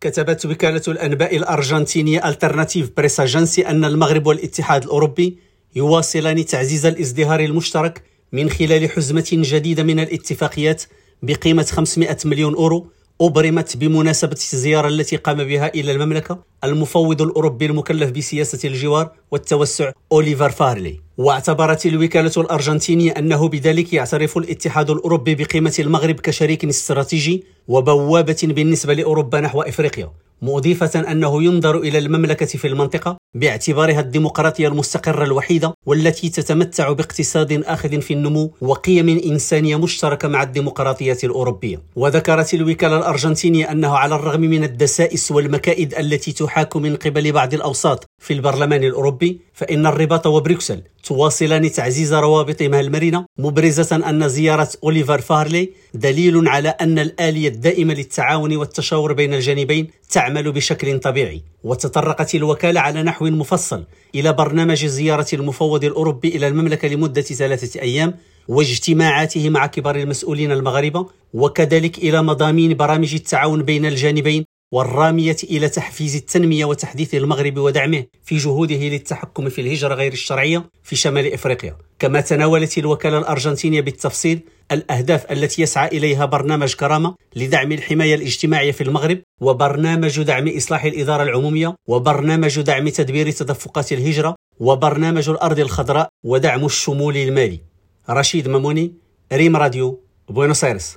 كتبت وكالة الأنباء الأرجنتينية ألترناتيف بريس أجنسي أن المغرب والاتحاد الأوروبي يواصلان تعزيز الازدهار المشترك من خلال حزمة جديدة من الاتفاقيات بقيمة 500 مليون أورو أبرمت بمناسبة الزيارة التي قام بها إلى المملكة المفوض الأوروبي المكلف بسياسة الجوار والتوسع أوليفر فارلي. واعتبرت الوكالة الأرجنتينية أنه بذلك يعترف الاتحاد الأوروبي بقيمة المغرب كشريك استراتيجي وبوابة بالنسبة لأوروبا نحو إفريقيا مضيفة أنه ينظر إلى المملكة في المنطقة باعتبارها الديمقراطية المستقرة الوحيدة والتي تتمتع باقتصاد آخذ في النمو وقيم إنسانية مشتركة مع الديمقراطية الأوروبية. وذكرت الوكالة الأرجنتينية أنه على الرغم من الدسائس والمكائد التي تحاك من قبل بعض الأوساط في البرلمان الأوروبي فإن الرباط وبروكسل تواصلان تعزيز روابطهما المرنة مبرزة أن زيارة أوليفر فارلي دليل على أن الآلية الدائمة للتعاون والتشاور بين الجانبين تعمل بشكل طبيعي. وتطرقت الوكالة على نحو مفصل إلى برنامج زيارة المفوض الأوروبي إلى المملكة لمدة ثلاثة أيام واجتماعاته مع كبار المسؤولين المغاربة وكذلك إلى مضامين برامج التعاون بين الجانبين والرامية إلى تحفيز التنمية وتحديث المغرب ودعمه في جهوده للتحكم في الهجرة غير الشرعية في شمال إفريقيا. كما تناولت الوكالة الأرجنتينية بالتفصيل الأهداف التي يسعى إليها برنامج كرامة لدعم الحماية الاجتماعية في المغرب وبرنامج دعم إصلاح الإدارة العمومية وبرنامج دعم تدبير تدفقات الهجرة وبرنامج الأرض الخضراء ودعم الشمول المالي. رشيد ماموني ريم راديو بوينوس آيرس.